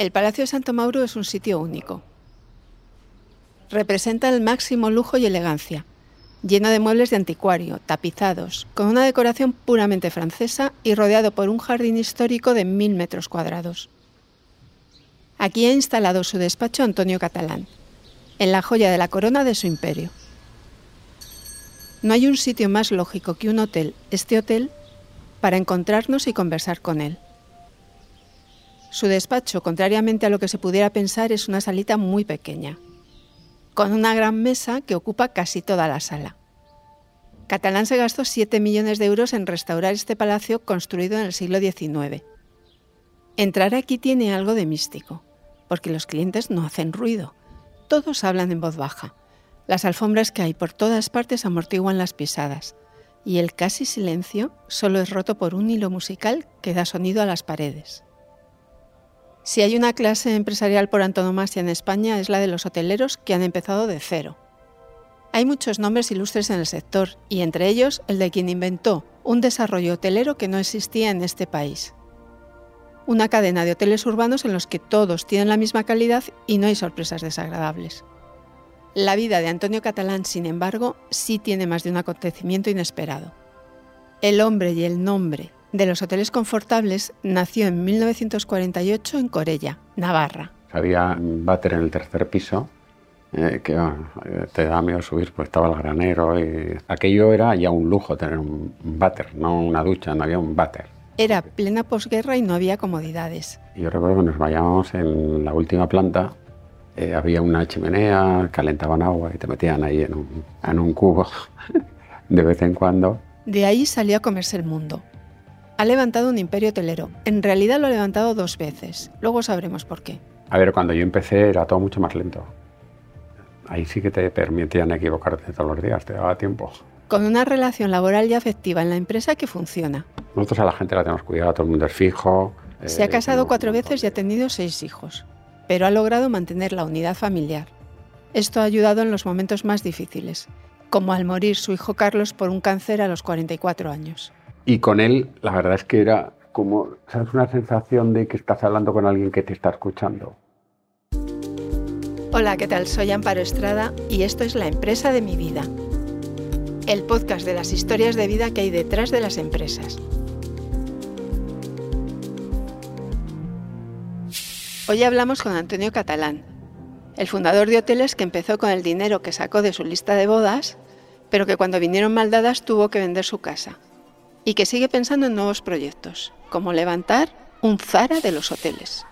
El Palacio de Santo Mauro es un sitio único. Representa el máximo lujo y elegancia, lleno de muebles de anticuario, tapizados, con una decoración puramente francesa y rodeado por un jardín histórico de mil metros cuadrados. Aquí ha instalado su despacho Antonio Catalán, en la joya de la corona de su imperio. No hay un sitio más lógico que un hotel, este hotel, para encontrarnos y conversar con él. Su despacho, contrariamente a lo que se pudiera pensar, es una salita muy pequeña, con una gran mesa que ocupa casi toda la sala. Catalán se gastó 7 millones de euros en restaurar este palacio construido en el siglo XIX. Entrar aquí tiene algo de místico, porque los clientes no hacen ruido, todos hablan en voz baja. Las alfombras que hay por todas partes amortiguan las pisadas, y el casi silencio solo es roto por un hilo musical que da sonido a las paredes. Si hay una clase empresarial por antonomasia en España es la de los hoteleros que han empezado de cero. Hay muchos nombres ilustres en el sector y entre ellos el de quien inventó un desarrollo hotelero que no existía en este país. Una cadena de hoteles urbanos en los que todos tienen la misma calidad y no hay sorpresas desagradables. La vida de Antonio Catalán, sin embargo, sí tiene más de un acontecimiento inesperado. El hombre y el nombre de los hoteles confortables nació en 1948 en Corella, Navarra. Había un váter en el tercer piso eh, que te da miedo subir, pues estaba el granero y aquello era ya un lujo tener un, váter, no una ducha, no había un váter. Era plena posguerra y no había comodidades. Yo recuerdo que nos vayábamos en la última planta, eh, había una chimenea, calentaban agua y te metían ahí en un, en un cubo de vez en cuando. De ahí salió a comerse el mundo ha levantado un imperio hotelero. En realidad lo ha levantado dos veces. Luego sabremos por qué. A ver, cuando yo empecé era todo mucho más lento. Ahí sí que te permitían equivocarte todos los días, te daba tiempo. Con una relación laboral y afectiva en la empresa que funciona. Nosotros a la gente la tenemos cuidado, todo el mundo es fijo. Se ha eh, casado cuatro veces y ha tenido seis hijos, pero ha logrado mantener la unidad familiar. Esto ha ayudado en los momentos más difíciles, como al morir su hijo Carlos por un cáncer a los 44 años. Y con él, la verdad es que era como, ¿sabes? Una sensación de que estás hablando con alguien que te está escuchando. Hola, ¿qué tal? Soy Amparo Estrada y esto es La Empresa de mi Vida, el podcast de las historias de vida que hay detrás de las empresas. Hoy hablamos con Antonio Catalán, el fundador de hoteles que empezó con el dinero que sacó de su lista de bodas, pero que cuando vinieron mal dadas tuvo que vender su casa y que sigue pensando en nuevos proyectos, como levantar un Zara de los hoteles.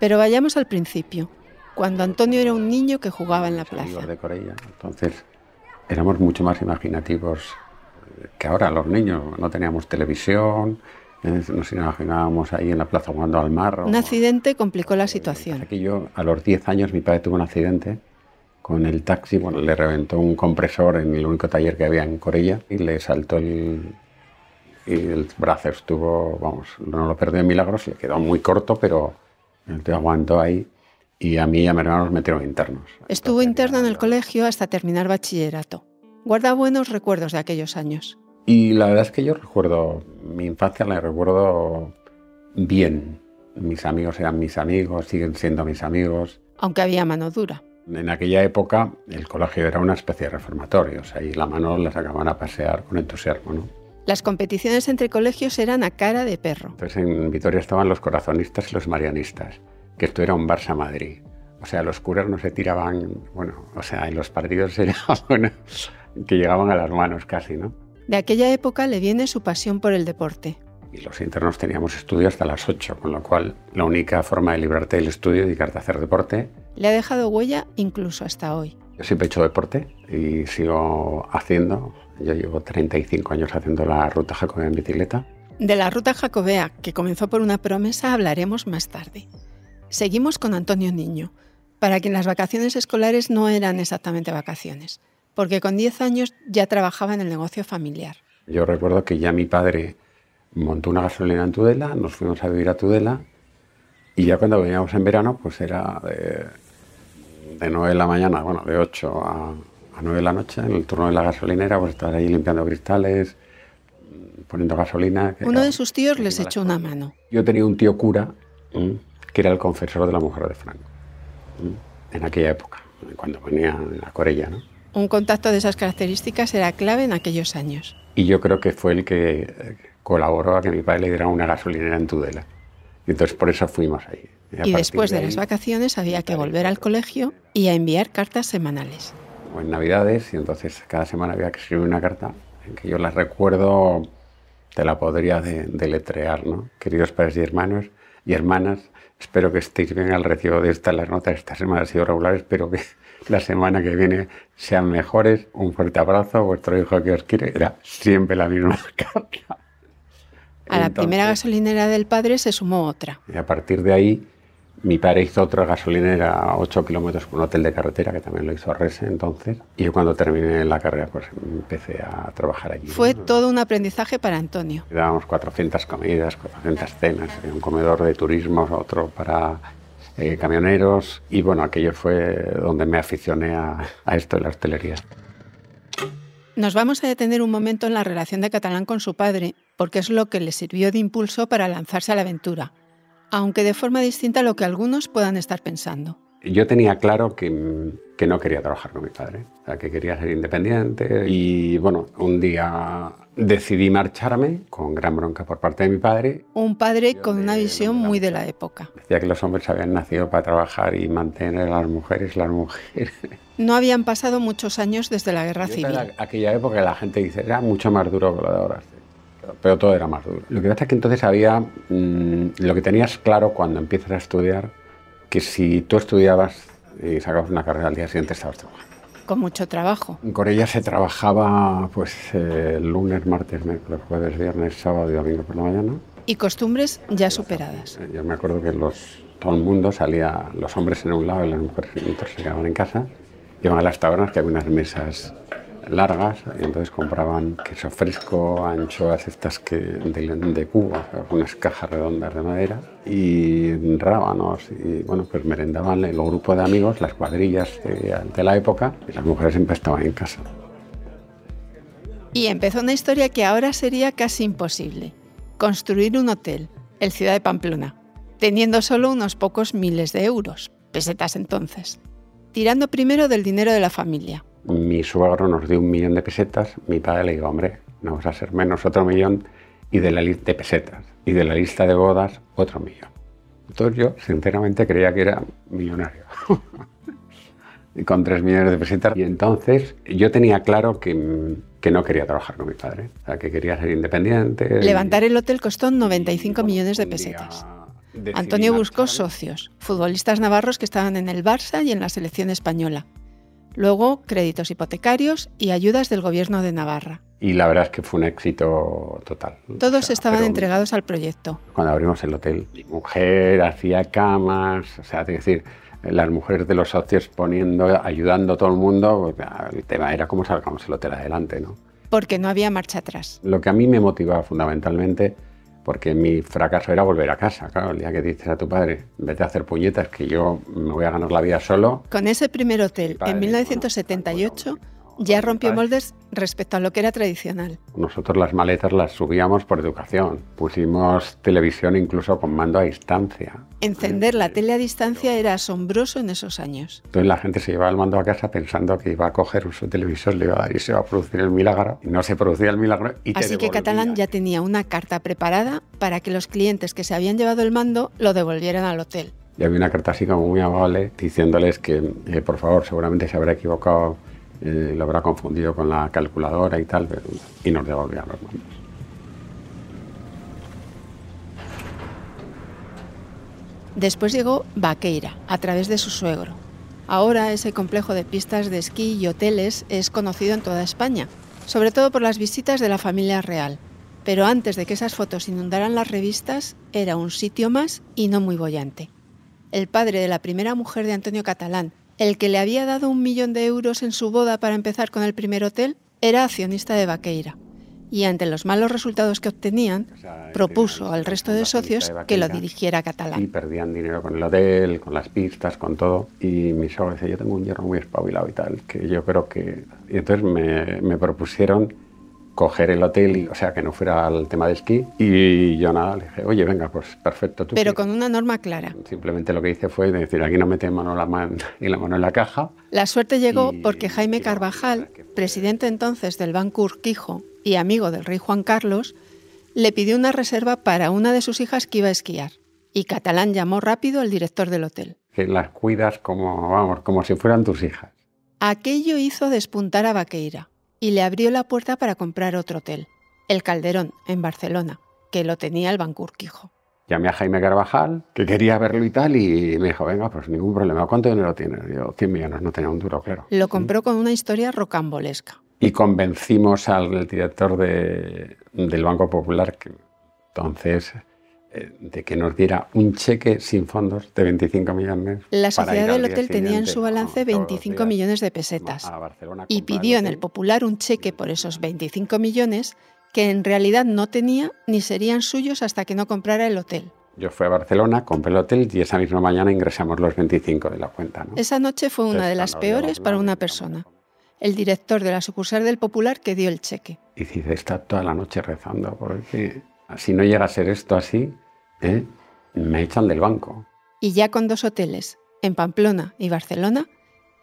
Pero vayamos al principio, cuando Antonio era un niño que jugaba en la plaza. De Entonces, éramos mucho más imaginativos que ahora los niños. No teníamos televisión, nos imaginábamos ahí en la plaza jugando al mar. Un accidente complicó la situación. Aquí yo, a los 10 años, mi padre tuvo un accidente con el taxi, bueno, le reventó un compresor en el único taller que había en Corella y le saltó el, y el brazo estuvo, vamos, no lo perdió en milagros, le quedó muy corto, pero el tío aguantó ahí y a mí y a mi hermano nos metieron internos. Estuvo interno en el colegio hasta terminar bachillerato. Guarda buenos recuerdos de aquellos años. Y la verdad es que yo recuerdo, mi infancia la recuerdo bien. Mis amigos eran mis amigos, siguen siendo mis amigos. Aunque había mano dura. En aquella época el colegio era una especie de reformatorio, o sea, y la mano la sacaban a pasear con entusiasmo, ¿no? Las competiciones entre colegios eran a cara de perro. Entonces en Vitoria estaban los corazonistas y los marianistas, que esto era un Barça-Madrid. O sea, los curas no se tiraban, bueno, o sea, en los partidos era, bueno, que llegaban a las manos casi, ¿no? De aquella época le viene su pasión por el deporte. Y los internos teníamos estudio hasta las 8, con lo cual la única forma de librarte del estudio y dedicarte a hacer deporte le ha dejado huella incluso hasta hoy. Yo siempre he hecho deporte y sigo haciendo. Yo llevo 35 años haciendo la ruta jacobea en bicicleta. De la ruta jacobea, que comenzó por una promesa, hablaremos más tarde. Seguimos con Antonio Niño, para quien las vacaciones escolares no eran exactamente vacaciones, porque con 10 años ya trabajaba en el negocio familiar. Yo recuerdo que ya mi padre montó una gasolina en Tudela, nos fuimos a vivir a Tudela y ya cuando veníamos en verano, pues era de de 9 de la mañana, bueno, de 8 a, a 9 de la noche, en el turno de la gasolinera, pues estar ahí limpiando cristales, poniendo gasolina. Uno de sus tíos les echó una mano. Yo tenía un tío cura que era el confesor de la mujer de Franco en aquella época, cuando venía la Corella. ¿no? Un contacto de esas características era clave en aquellos años. Y yo creo que fue el que eh, colaboró a que mi padre le diera una gasolinera en Tudela. Y entonces por eso fuimos ahí. Y, después de, las vacaciones había que volver al colegio y a enviar cartas semanales. O en Navidades, y entonces cada semana había que escribir una carta, en que yo las recuerdo, te la podría deletrear, ¿no? Queridos padres y hermanos y hermanas, espero que estéis bien al recibo de estas las notas. Esta semana ha sido regular, espero que la semana que viene sean mejores. Un fuerte abrazo, vuestro hijo que os quiere. Era siempre la misma carta. A la primera gasolinera del padre se sumó otra. Y a partir de ahí mi padre hizo otra gasolinera a 8 kilómetros con un hotel de carretera, que también lo hizo Rese entonces. Y yo cuando terminé la carrera, pues empecé a trabajar allí. Fue todo un aprendizaje para Antonio. Dábamos 400 comidas, 400 cenas, un comedor de turismo, otro para eh, camioneros. Y bueno, aquello fue donde me aficioné a, a esto de la hostelería. Nos vamos a detener un momento en la relación de Catalán con su padre, porque es lo que le sirvió de impulso para lanzarse a la aventura aunque de forma distinta a lo que algunos puedan estar pensando. Yo tenía claro que, no quería trabajar con mi padre, que quería ser independiente y bueno, un día decidí marcharme con gran bronca por parte de mi padre. Un padre con una visión muy de la época. Decía que los hombres habían nacido para trabajar y mantener a las mujeres las mujeres. No habían pasado muchos años desde la guerra civil. Aquella época la gente dice, era mucho más duro que lo de ahora pero todo era más duro. Lo que pasa es que entonces había, mm, lo que tenías claro cuando empiezas a estudiar, que si tú estudiabas y sacabas una carrera al día siguiente estabas trabajando. Con mucho trabajo. En Corella se trabajaba pues eh, lunes, martes, miércoles, jueves, viernes, sábado y domingo por la mañana. Y costumbres ya superadas. Yo me acuerdo que los, todo el mundo salía, los hombres en un lado y las mujeres en otro, se quedaban en casa. Iban a las tabernas que había unas mesas largas y entonces compraban queso fresco, anchoas estas que de, de Cuba, unas cajas redondas de madera y rábanos y bueno, pues merendaban el grupo de amigos, las cuadrillas de, de la época y las mujeres siempre estaban en casa. Y empezó una historia que ahora sería casi imposible, construir un hotel, el Ciudad de Pamplona, teniendo solo unos pocos miles de euros, pesetas entonces, tirando primero del dinero de la familia, mi suegro nos dio un millón de pesetas, mi padre le dijo, hombre, no vamos a ser menos otro millón, y de la lista de pesetas, y de la lista de bodas, otro millón. Entonces yo, sinceramente, creía que era millonario. y con tres millones de pesetas. Y entonces yo tenía claro que, que, no quería trabajar con mi padre, o sea, que quería ser independiente. Levantar el hotel costó 95 millones de pesetas. Antonio buscó socios, futbolistas navarros que estaban en el Barça y en la selección española. Luego, créditos hipotecarios y ayudas del gobierno de Navarra. Y la verdad es que fue un éxito total. Todos estaban entregados al proyecto. Cuando abrimos el hotel, mi mujer hacía camas, o sea, es decir, las mujeres de los socios poniendo, ayudando a todo el mundo, el tema era cómo sacamos el hotel adelante, ¿no? Porque no había marcha atrás. Lo que a mí me motivaba fundamentalmente porque mi fracaso era volver a casa. Claro, el día que dices a tu padre, vete a hacer puñetas, que yo me voy a ganar la vida solo. Con ese primer hotel, en 1978, ya rompió moldes respecto a lo que era tradicional. Nosotros las maletas las subíamos por educación. Pusimos televisión incluso con mando a distancia. Encender la tele a distancia era asombroso en esos años. Entonces la gente se llevaba el mando a casa pensando que iba a coger su televisor, le iba a dar y se iba a producir el milagro. Y no se producía el milagro y Así que Catalán ya tenía una carta preparada para que los clientes que se habían llevado el mando lo devolvieran al hotel. Y había una carta así como muy amable diciéndoles que, eh, por favor, seguramente se habrá equivocado eh, lo habrá confundido con la calculadora y tal, y nos devolvió los mandos. Después llegó Vaqueira, a través de su suegro. Ahora ese complejo de pistas de esquí y hoteles es conocido en toda España, sobre todo por las visitas de la familia real. Pero antes de que esas fotos inundaran las revistas, era un sitio más y no muy bollante. El padre de la primera mujer de Antonio Catalán, el que le había dado un millón de euros en su boda para empezar con el primer hotel era accionista de Vaqueira y ante los malos resultados que obtenían, propuso al resto de socios que lo dirigiera a Catalán. Y perdían dinero con el hotel, con las pistas, con todo. Y mi suegro decía, yo tengo un hierro muy espabilado y tal, que yo creo que... Y entonces me, me propusieron coger el hotel, y, o sea, que no fuera al tema de esquí. Y yo nada, le dije, oye, venga, pues perfecto. ¿tú Pero qué?". con una norma clara. Simplemente lo que hice fue decir, aquí no mete mano la mano y la mano en la caja. La suerte llegó Y- porque Jaime Carvajal, presidente entonces del Banco Urquijo y amigo del rey Juan Carlos, le pidió una reserva para una de sus hijas que iba a esquiar. Y Catalán llamó rápido al director del hotel. Que las cuidas como, vamos, como si fueran tus hijas. Aquello hizo despuntar a Vaqueira y le abrió la puerta para comprar otro hotel, el Calderón, en Barcelona, que lo tenía el Banco Urquijo. Llamé a Jaime Carvajal, que quería verlo y tal, y me dijo, venga, pues ningún problema. ¿Cuánto dinero tienes? Yo, 100 millones, no tenía un duro, claro. Lo compró con una historia rocambolesca. Y convencimos al director de- del Banco Popular, que entonces, de que nos diera un cheque sin fondos de 25 millones. La sociedad del hotel tenía en su balance vamos, todos los 25 días, millones de pesetas. y pidió en el. Popular un cheque por esos 25 millones que en realidad no tenía ni serían suyos hasta que no comprara el hotel. Yo fui a Barcelona, compré el hotel y esa misma mañana ingresamos los 25 de la cuenta. ¿no? Esa noche fue una de las peores para una persona. El director de la sucursal del Popular que dio el cheque. Y dice, está toda la noche rezando, porque si no llega a ser esto así, ¿eh? me echan del banco. Y ya con dos hoteles, en Pamplona y Barcelona,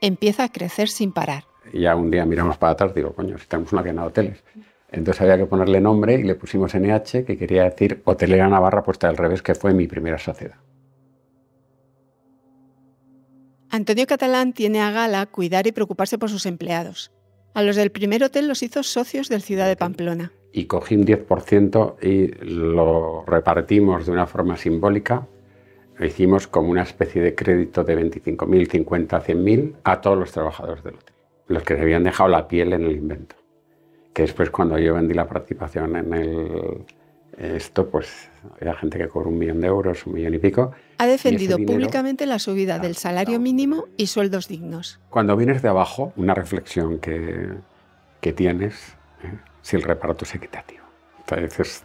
empieza a crecer sin parar. Y ya un día miramos para atrás, digo, coño, si tenemos una cadena de hoteles. Entonces había que ponerle nombre y le pusimos NH, que quería decir Hotelera Navarra puesta al revés, que fue mi primera sociedad. Antonio Catalán tiene a gala cuidar y preocuparse por sus empleados. A los del primer hotel los hizo socios del Ciudad de Pamplona. Y cogí un 10% y lo repartimos de una forma simbólica. Lo hicimos como una especie de crédito de 25.000, 50, 100.000 a todos los trabajadores del hotel, los que se habían dejado la piel en el invento. Que después cuando yo vendí la participación en el, esto, pues había gente que cobró un millón de euros, un millón y pico. Ha defendido dinero- públicamente la subida del salario mínimo y sueldos dignos. Cuando vienes de abajo, una reflexión que, que tienes, ¿eh? si el reparto es equitativo. Entonces, es,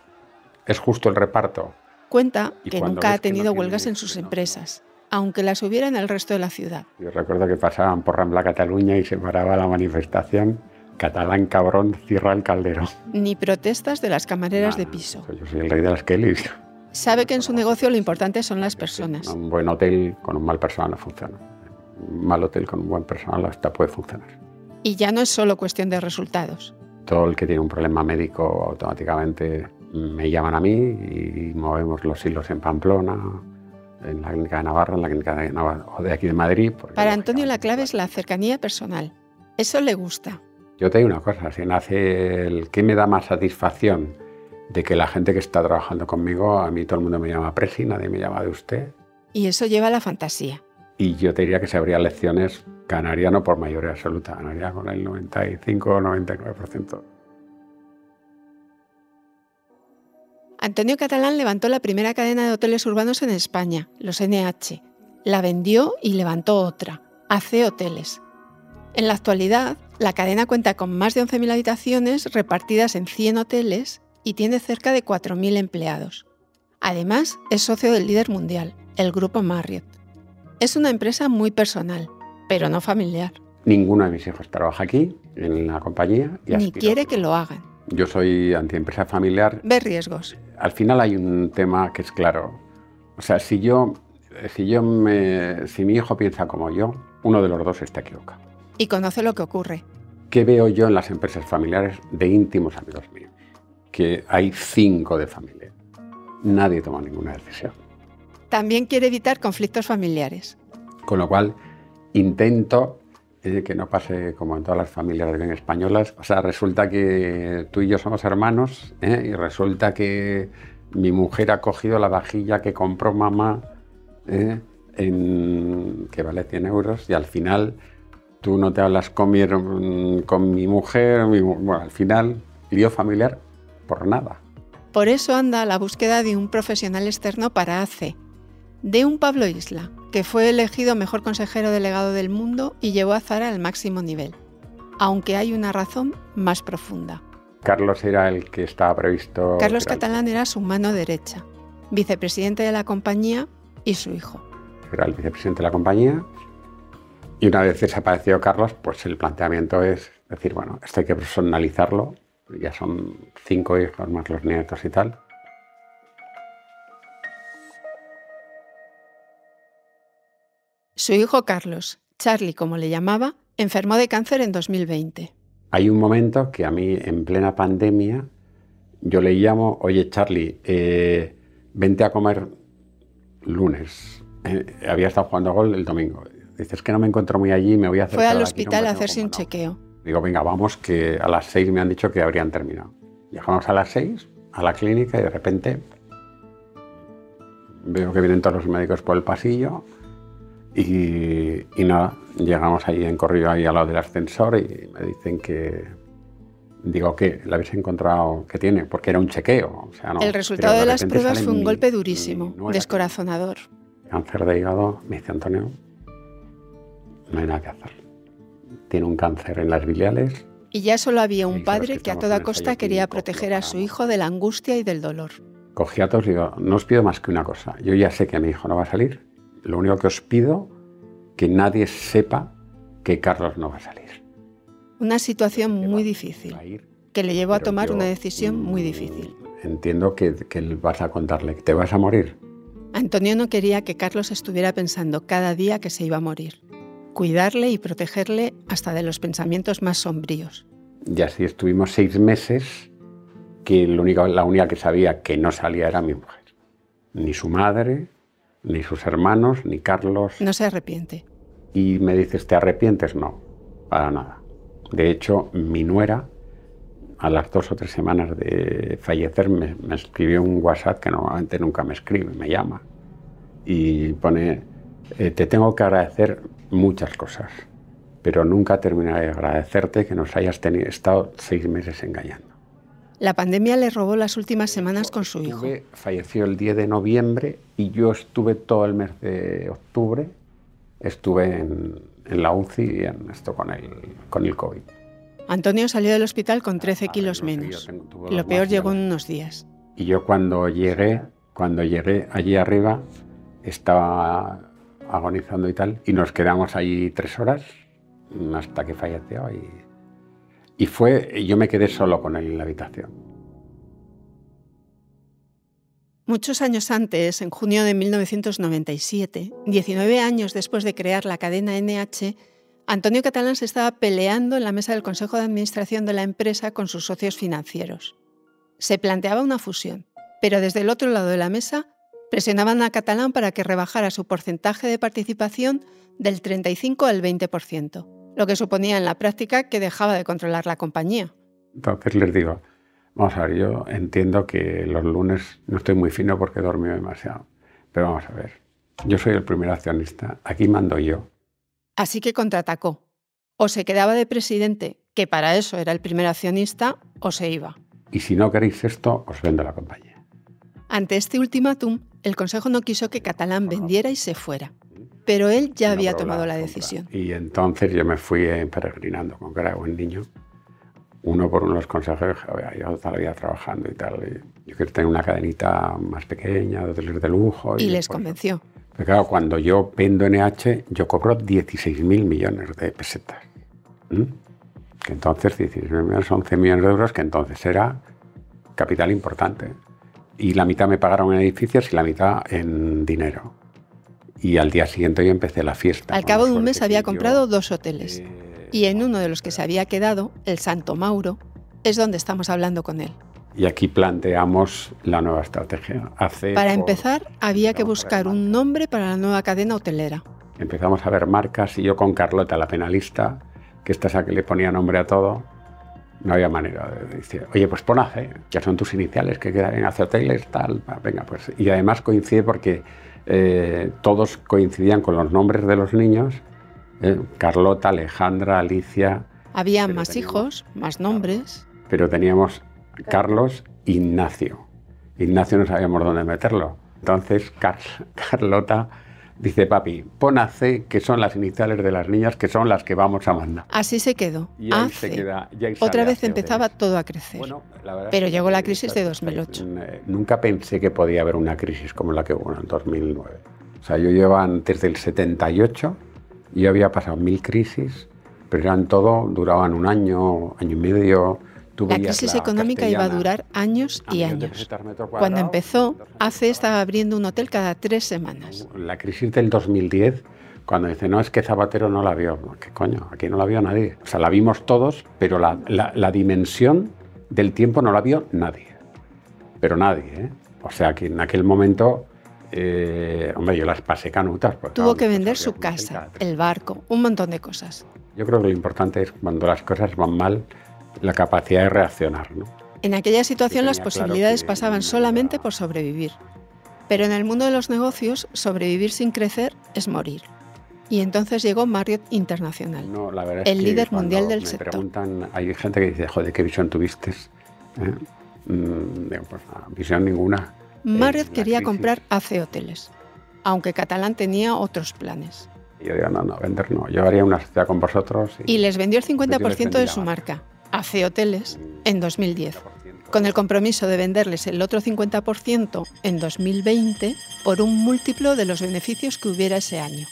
es justo el reparto. Cuenta Y que nunca ha no tenido tiene- huelgas en sus no- empresas, aunque las hubiera en el resto de la ciudad. Yo recuerdo que pasaban por Rambla Cataluña y se paraba la manifestación. Catalán cabrón, cierra el caldero. Ni protestas de las camareras de piso. Yo soy el rey de las Kellys. Sabe que en su negocio lo importante son las personas. Un buen hotel con un mal personal no funciona. Un mal hotel con un buen personal hasta puede funcionar. Y ya no es solo cuestión de resultados. Todo el que tiene un problema médico automáticamente me llaman a mí y movemos los hilos en Pamplona, en la clínica de Navarra, en la clínica de Navarra o de aquí de Madrid. Para Antonio la clave es la cercanía personal. Eso le gusta. Yo te digo una cosa, si nace el que me da más satisfacción de que la gente que está trabajando conmigo, a mí todo el mundo me llama Presi, nadie me llama de usted. Y eso lleva a la fantasía. Y yo te diría que se habría lecciones, ganaría no por mayoría absoluta, ganaría con el 95 o 99%. Antonio Catalán levantó la primera cadena de hoteles urbanos en España, los NH. La vendió y levantó otra, AC Hoteles. En la actualidad, la cadena cuenta con más de 11.000 habitaciones repartidas en 100 hoteles y tiene cerca de 4.000 empleados. Además, es socio del líder mundial, el grupo Marriott. Es una empresa muy personal, pero no familiar, Ninguno de mis hijos trabaja aquí, en la compañía. y ni quiere que lo hagan. Yo soy antiempresa familiar. Ve riesgos. Al final hay un tema que es claro. O sea, si yo, si yo me, si mi hijo piensa como yo, uno de los dos está equivocado. Y conoce lo que ocurre. ¿Qué veo yo en las empresas familiares de íntimos amigos míos? Que hay cinco de familia. Nadie toma ninguna decisión. También quiere evitar conflictos familiares. Con lo cual, intento eh, que no pase como en todas las familias bien españolas. O sea, resulta que tú y yo somos hermanos ¿eh? y resulta que mi mujer ha cogido la vajilla que compró mamá, ¿eh? en, que vale 100 euros, y al final tú no te hablas con mi, her- con mi mujer, mi bueno, al final, lío familiar por nada. Por eso anda la búsqueda de un profesional externo para ACE, de un Pablo Isla, que fue elegido mejor consejero delegado del mundo y llevó a Zara al máximo nivel. Aunque hay una razón más profunda. Carlos era el que estaba previsto. Carlos Catalán era su mano derecha, vicepresidente de la compañía y su hijo. era el vicepresidente de la compañía. Y una vez desapareció Carlos, pues el planteamiento es decir, bueno, esto hay que personalizarlo Ya son cinco hijos más los nietos y tal. Su hijo Carlos, Charlie como le llamaba, enfermó de cáncer en 2020. Hay un momento que a mí, en plena pandemia, yo le llamo, oye Charlie, eh, vente a comer lunes. Eh, había estado jugando a gol el domingo. Dices que no me encuentro muy allí, me voy a hacer. Fue al hospital a hacerse un chequeo. Digo, venga, vamos, que a las seis me han dicho que habrían terminado. Llegamos a las seis a la clínica y de repente veo que vienen todos los médicos por el pasillo y, y nada, llegamos ahí en corrido ahí al lado del ascensor y me dicen que Digo, ¿qué? ¿La habéis encontrado? ¿Qué tiene? Porque era un chequeo. el resultado de, las pruebas fue un golpe durísimo, descorazonador. Cáncer de hígado, me dice Antonio, no hay nada que hacer. Tiene un cáncer en las biliales. Y ya solo había un padre que, a toda costa quería proteger a su hijo de la angustia y del dolor. Cogí a todos y digo, no os pido más que una cosa. Yo ya sé que mi hijo no va a salir. Lo único que os pido, que nadie sepa que Carlos no va a salir. Una situación muy difícil, que le llevó a tomar una decisión muy difícil. Entiendo que, que vas a contarle que te vas a morir. Antonio no quería que Carlos estuviera pensando cada día que se iba a morir. Cuidarle y protegerle hasta de los pensamientos más sombríos. Y así estuvimos seis meses que la única, la única que sabía que no salía era mi mujer. Ni su madre, ni sus hermanos, ni Carlos. No se arrepiente. Y me dices, ¿te arrepientes? No, para nada. De hecho, mi nuera, a las dos o tres semanas de fallecer, me, escribió un WhatsApp que normalmente nunca me escribe, me llama. Y pone, eh, te tengo que agradecer muchas cosas, pero nunca terminaré de agradecerte que nos hayas tenido, estado seis meses engañando. La pandemia le robó las últimas semanas con su hijo. Falleció el 10 de noviembre y yo estuve todo el mes de octubre, estuve en, en la UCI y en esto con el, con el COVID. Antonio salió del hospital con 13 kilos menos. Lo peor llegó en unos días. Y yo cuando llegué, cuando llegué allí arriba, estaba agonizando y tal, y nos quedamos allí tres horas hasta que falleció y, y fue, yo me quedé solo con él en la habitación. Muchos años antes, en junio de 1997, 19 años después de crear la cadena NH, Antonio Catalán se estaba peleando en la mesa del Consejo de Administración de la empresa con sus socios financieros. Se planteaba una fusión, pero desde el otro lado de la mesa presionaban a Catalán para que rebajara su porcentaje de participación del 35 al 20%, lo que suponía en la práctica que dejaba de controlar la compañía. Entonces les digo, Vamos a ver, yo entiendo que los lunes no estoy muy fino porque he dormido demasiado. Pero vamos a ver, yo soy el primer accionista, aquí mando yo. Así que contraatacó. O se quedaba de presidente, que para eso era el primer accionista, o se iba. Y si no queréis esto, os vendo la compañía. Ante este ultimátum, el Consejo no quiso que Catalán vendiera y se fuera. Pero él ya había tomado la, decisión. Y entonces yo me fui peregrinando con que era buen niño uno por uno los consejeros, yo todavía trabajando y tal. yo quiero tener una cadenita más pequeña, de hoteles de lujo. Y, les convenció. Pero claro, cuando yo vendo NH, yo cobro 16.000 millones de pesetas. Que entonces 16.000 millones son 11 millones de euros, que entonces era capital importante. Y la mitad me pagaron en edificios y la mitad en dinero. Y al día siguiente yo empecé la fiesta. Al cabo de un mes había comprado dos hoteles. Eh, y en uno de los que se había quedado, el Santo Mauro, es donde estamos hablando con él. Y aquí planteamos la nueva estrategia. para empezar, había que buscar un nombre para la nueva cadena hotelera. Empezamos a ver marcas y yo con Carlota, la penalista, que esta es a que le ponía nombre a todo, no había manera de decir, oye, pues pon AC, ya son tus iniciales, que quedan en AC Hoteles, tal, venga, pues. Y además coincide porque eh, todos coincidían con los nombres de los niños eh, Carlota, Alejandra, Alicia. Había más hijos, más nombres. Pero teníamos Carlos, Ignacio. Ignacio no sabíamos dónde meterlo. Entonces Carlota dice, papi, pon a C, que son las iniciales de las niñas, que son las que vamos a mandar. Así se quedó. Y Otra vez empezaba todo a crecer. Pero llegó la crisis de 2008. Eh, nunca pensé que podía haber una crisis como la que hubo en 2009. O sea, yo llevo desde el 78 yo había pasado mil crisis, pero eran todo, duraban un año, año y medio, la crisis económica iba a durar años y años. Cuando empezó, ACE estaba abriendo un hotel cada tres semanas. La crisis del 2010, cuando dice, no, es que Zapatero no la vio. ¿Qué coño? Aquí no la vio nadie. O sea, la vimos todos, pero la, la dimensión del tiempo no la vio nadie. Pero nadie, ¿eh? O sea, que en aquel momento eh, hombre, yo las pasé canutas. Tuvo que vender su casa, el barco, un montón de cosas. Yo creo que lo importante es cuando las cosas van mal, la capacidad de reaccionar. ¿no? En aquella situación las posibilidades pasaban solamente por sobrevivir. Pero en el mundo de los negocios, sobrevivir sin crecer es morir. Y entonces llegó Marriott Internacional, el líder mundial del me sector. Preguntan, hay gente que dice, joder, ¿qué visión tuviste? ¿Eh? Mm, pues, visión ninguna. Marriott quería comprar AC Hoteles, aunque Catalán tenía otros planes. Yo digo, no, no, vender no. Yo haría una sociedad con vosotros. Y, y les vendió el 50% de su marca, AC Hoteles, en 2010, con el compromiso de venderles el otro 50% en 2020 por un múltiplo de los beneficios que hubiera ese año.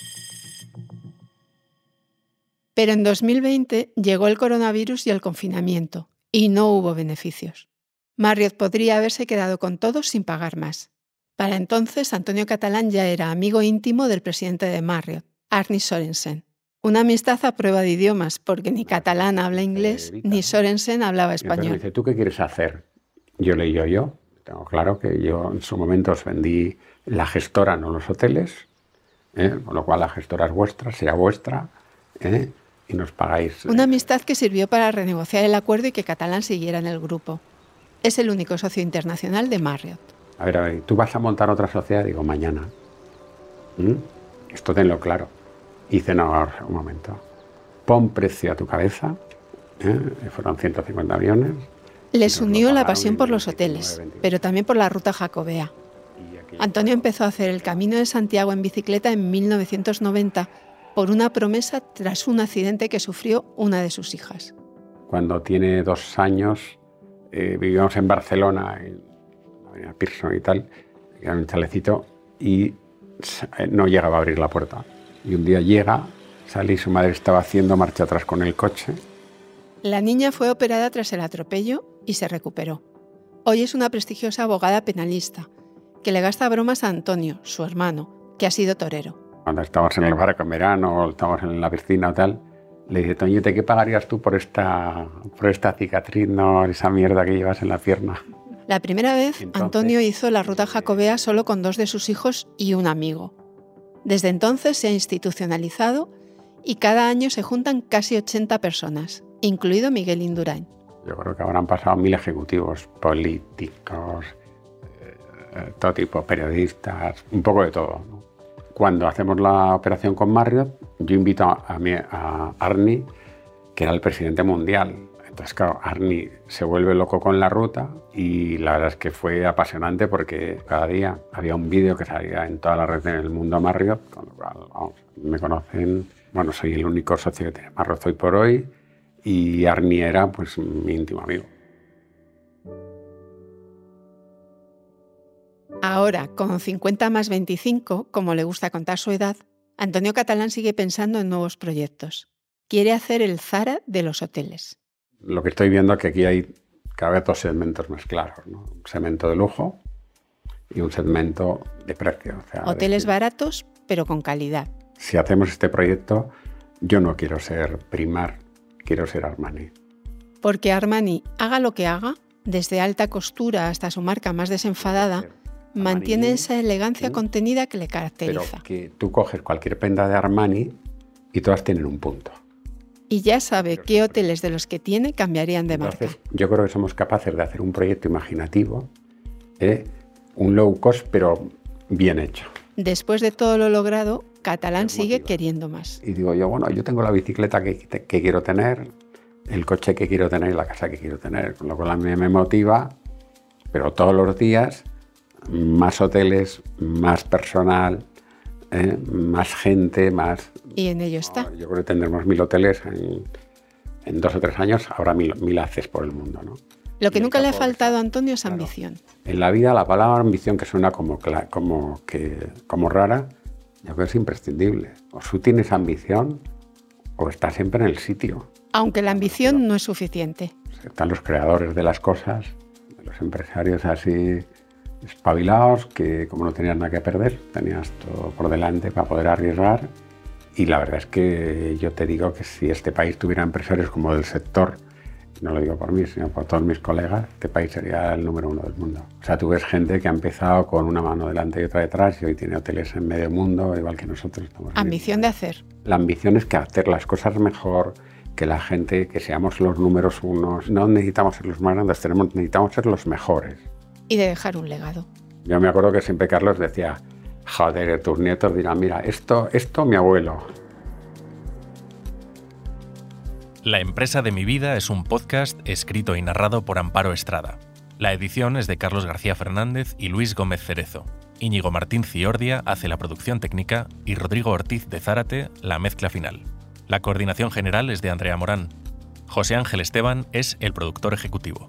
Pero en 2020 llegó el coronavirus y el confinamiento, y no hubo beneficios. Marriott podría haberse quedado con todos sin pagar más. Para entonces, Antonio Catalán ya era amigo íntimo del presidente de Marriott, Arnie Sorensen. Una amistad a prueba de idiomas, porque ni catalán habla inglés, ni Sorensen hablaba español. dice, ¿tú qué quieres hacer? Yo le digo yo. Tengo claro que yo en su momento os vendí la gestora, no los hoteles, ¿eh? con lo cual la gestora es vuestra, sea vuestra, ¿eh? y nos pagáis. Una amistad que sirvió para renegociar el acuerdo y que Catalán siguiera en el grupo. Es el único socio internacional de Marriott. A ver, a ver, ¿tú vas a montar otra sociedad? Digo, mañana. ¿Mm? Esto tenlo claro. Y no, un momento. Pon precio a tu cabeza. ¿eh? Fueron 150 millones. Les unió la pasión por los hoteles, pero también por la ruta jacobea. Antonio empezó a hacer el Camino de Santiago en bicicleta en 1990 por una promesa tras un accidente que sufrió una de sus hijas. Cuando tiene dos años, eh, vivíamos en Barcelona, en Pearson y tal, era un chalecito, y eh, no llegaba a abrir la puerta. Y un día llega, sale y su madre estaba haciendo marcha atrás con el coche. La niña fue operada tras el atropello y se recuperó. Hoy es una prestigiosa abogada penalista que le gasta bromas a Antonio, su hermano, que ha sido torero. Cuando estamos en el barco en verano o estamos en la piscina o tal, le dice, Toñete, ¿qué pagarías tú por esta, por esta cicatriz, no esa mierda que llevas en la pierna? La primera vez, Antonio hizo la ruta jacobea solo con dos de sus hijos y un amigo. Desde entonces se ha institucionalizado y cada año se juntan casi 80 personas, incluido Miguel Indurain. Yo creo que habrán pasado mil ejecutivos, políticos, eh, todo tipo, periodistas, un poco de todo. ¿no? Cuando hacemos la operación con Marriott, yo invito a, a Arnie, que era el presidente mundial. Entonces, claro, se vuelve loco con la ruta y la verdad es que fue apasionante porque cada día había un vídeo que salía en toda la red del mundo Marriott, con lo cual, me conocen, bueno, soy el único socio que tiene Marriott hoy por hoy y Arnie era pues mi íntimo amigo. Ahora, con 50 más 25, como le gusta contar su edad, Antonio Catalán sigue pensando en nuevos proyectos. Quiere hacer el Zara de los hoteles. Lo que estoy viendo es que aquí hay cada vez dos segmentos más claros. Un segmento de lujo y un segmento de precio. hoteles baratos, pero con calidad. Si hacemos este proyecto, yo no quiero ser Primar, quiero ser Armani. Porque Armani, haga lo que haga, desde alta costura hasta su marca más desenfadada, mantiene esa elegancia contenida que le caracteriza. Pero que tú coges cualquier prenda de Armani y todas tienen un punto. Y ya sabe qué hoteles de los que tiene cambiarían de marca. Yo creo que somos capaces de hacer un proyecto imaginativo, ¿eh? un low cost, pero bien hecho. Después de todo lo logrado, Catalán sigue queriendo más. Y digo yo, bueno, yo tengo la bicicleta que, que quiero tener, el coche que quiero tener y la casa que quiero tener, con lo cual a mí me motiva, pero todos los días más hoteles, más personal, ¿eh? más gente, más... Y en ello está. Yo creo que tendremos mil hoteles en, dos o tres años, habrá mil, mil haces por el mundo. ¿no? Lo que nunca le ha faltado a Antonio es ambición. En la vida la palabra ambición, que suena como, como, que, como rara, yo creo que es imprescindible. O tú tienes ambición o estás siempre en el sitio. Aunque la ambición no es suficiente. están los creadores de las cosas, los empresarios así espabilados que como no tenías nada que perder, tenías todo por delante para poder arriesgar. Y la verdad es que yo te digo que si este país tuviera empresarios como del sector, no lo digo por mí, sino por todos mis colegas, este país sería el número uno del mundo. O sea, tú ves gente que ha empezado con una mano delante y otra detrás y hoy tiene hoteles en medio mundo, igual que nosotros. Estamos ambición de hacer. La ambición es que hacer las cosas mejor, que la gente, que seamos los números unos. No necesitamos ser los más grandes, tenemos, necesitamos ser los mejores y de dejar un legado. Yo me acuerdo que siempre Carlos decía, joder, tus nietos dirán, mira, esto, esto mi abuelo. La empresa de mi vida es un podcast escrito y narrado por Amparo Estrada. La edición es de Carlos García Fernández y Luis Gómez Cerezo. Íñigo Martín Ciordia hace la producción técnica y Rodrigo Ortiz de Zárate la mezcla final. La coordinación general es de Andrea Morán. José Ángel Esteban es el productor ejecutivo.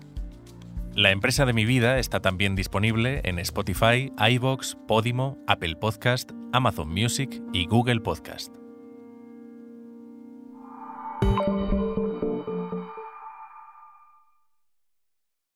La empresa de mi vida está también disponible en Spotify, iVoox, Podimo, Apple Podcast, Amazon Music y Google Podcast.